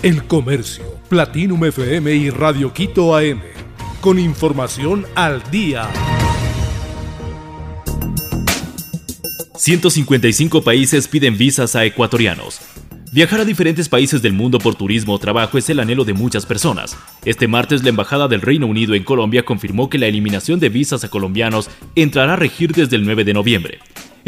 El Comercio, Platinum FM y Radio Quito AM. Con información al día. 155 países piden visas a ecuatorianos. Viajar a diferentes países del mundo por turismo o trabajo es el anhelo de muchas personas. Este martes la Embajada del Reino Unido en Colombia confirmó que la eliminación de visas a colombianos entrará a regir desde el 9 de noviembre.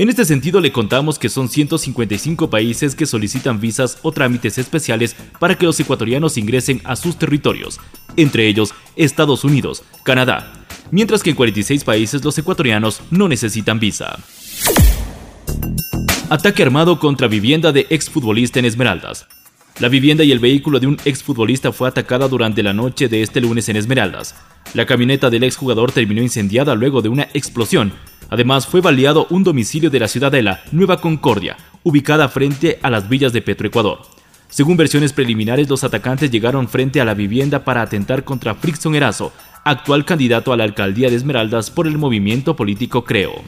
En este sentido, le contamos que son 155 países que solicitan visas o trámites especiales para que los ecuatorianos ingresen a sus territorios, entre ellos Estados Unidos, Canadá, mientras que en 46 países los ecuatorianos no necesitan visa. Ataque armado contra vivienda de exfutbolista en Esmeraldas. La vivienda y el vehículo de un exfutbolista fue atacada durante la noche de este lunes en Esmeraldas. La camioneta del exjugador terminó incendiada luego de una explosión. Además, fue baleado un domicilio de la ciudadela Nueva Concordia, ubicada frente a las villas de Petroecuador. Según versiones preliminares, los atacantes llegaron frente a la vivienda para atentar contra Frickson Erazo, actual candidato a la alcaldía de Esmeraldas por el movimiento político Creo.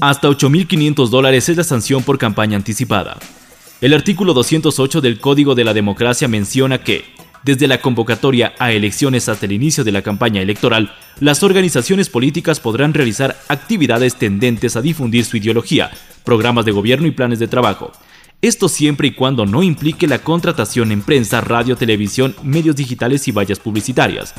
Hasta 8.500 dólares es la sanción por campaña anticipada. El artículo 208 del Código de la Democracia menciona que, desde la convocatoria a elecciones hasta el inicio de la campaña electoral, las organizaciones políticas podrán realizar actividades tendentes a difundir su ideología, programas de gobierno y planes de trabajo. Esto siempre y cuando no implique la contratación en prensa, radio, televisión, medios digitales y vallas publicitarias.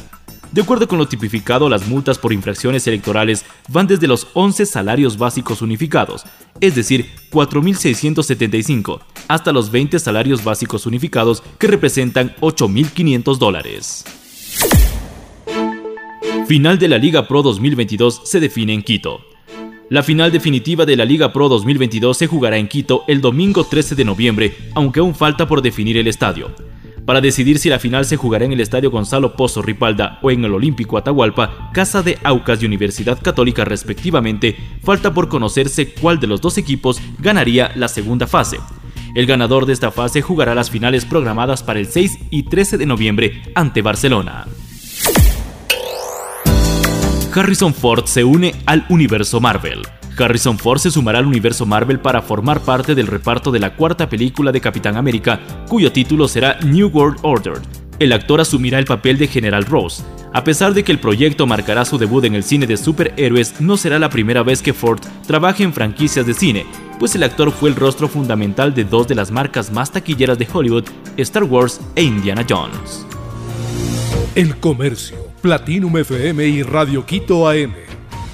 De acuerdo con lo tipificado, las multas por infracciones electorales van desde los 11 salarios básicos unificados, es decir, 4.675, hasta los 20 salarios básicos unificados, que representan 8.500 dólares. Final de la Liga Pro 2022 se define en Quito. La final definitiva de la Liga Pro 2022 se jugará en Quito el domingo 13 de noviembre, aunque aún falta por definir el estadio. Para decidir si la final se jugará en el Estadio Gonzalo Pozo Ripalda o en el Olímpico Atahualpa, Casa de Aucas y Universidad Católica respectivamente, falta por conocerse cuál de los dos equipos ganaría la segunda fase. El ganador de esta fase jugará las finales programadas para el 6 y 13 de noviembre ante Barcelona. Harrison Ford se une al universo Marvel. Harrison Ford se sumará al universo Marvel para formar parte del reparto de la cuarta película de Capitán América, cuyo título será New World Order. El actor asumirá el papel de General Ross. A pesar de que el proyecto marcará su debut en el cine de superhéroes, no será la primera vez que Ford trabaje en franquicias de cine, pues el actor fue el rostro fundamental de dos de las marcas más taquilleras de Hollywood, Star Wars e Indiana Jones. El Comercio, Platinum FM y Radio Quito AM